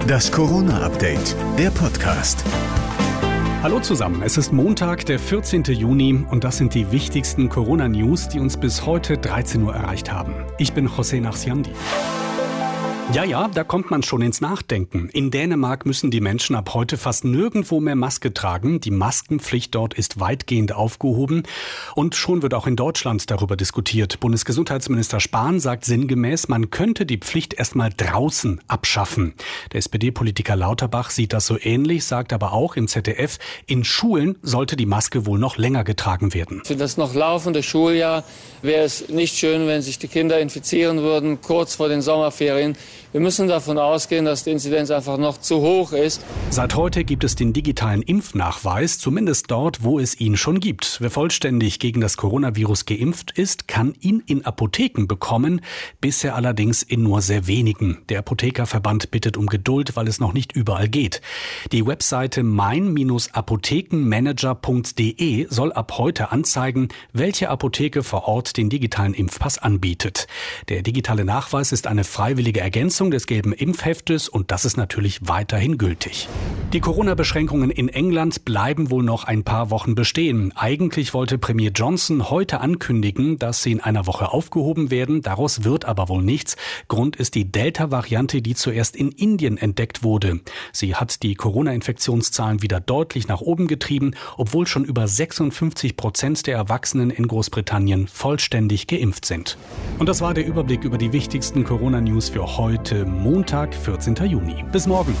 Das Corona-Update, der Podcast. Hallo zusammen, es ist Montag, der 14. Juni und das sind die wichtigsten Corona-News, die uns bis heute 13 Uhr erreicht haben. Ich bin José Nachsiandi. Ja, ja, da kommt man schon ins Nachdenken. In Dänemark müssen die Menschen ab heute fast nirgendwo mehr Maske tragen. Die Maskenpflicht dort ist weitgehend aufgehoben. Und schon wird auch in Deutschland darüber diskutiert. Bundesgesundheitsminister Spahn sagt sinngemäß, man könnte die Pflicht erstmal draußen abschaffen. Der SPD-Politiker Lauterbach sieht das so ähnlich, sagt aber auch im ZDF, in Schulen sollte die Maske wohl noch länger getragen werden. Für das noch laufende Schuljahr wäre es nicht schön, wenn sich die Kinder infizieren würden, kurz vor den Sommerferien. Wir müssen davon ausgehen, dass die Inzidenz einfach noch zu hoch ist. Seit heute gibt es den digitalen Impfnachweis, zumindest dort, wo es ihn schon gibt. Wer vollständig gegen das Coronavirus geimpft ist, kann ihn in Apotheken bekommen, bisher allerdings in nur sehr wenigen. Der Apothekerverband bittet um Geduld, weil es noch nicht überall geht. Die Webseite mein-apothekenmanager.de soll ab heute anzeigen, welche Apotheke vor Ort den digitalen Impfpass anbietet. Der digitale Nachweis ist eine freiwillige Ergänzung Umsetzung des gelben Impfheftes und das ist natürlich weiterhin gültig. Die Corona-Beschränkungen in England bleiben wohl noch ein paar Wochen bestehen. Eigentlich wollte Premier Johnson heute ankündigen, dass sie in einer Woche aufgehoben werden. Daraus wird aber wohl nichts. Grund ist die Delta-Variante, die zuerst in Indien entdeckt wurde. Sie hat die Corona-Infektionszahlen wieder deutlich nach oben getrieben, obwohl schon über 56 Prozent der Erwachsenen in Großbritannien vollständig geimpft sind. Und das war der Überblick über die wichtigsten Corona-News für heute Montag, 14. Juni. Bis morgen.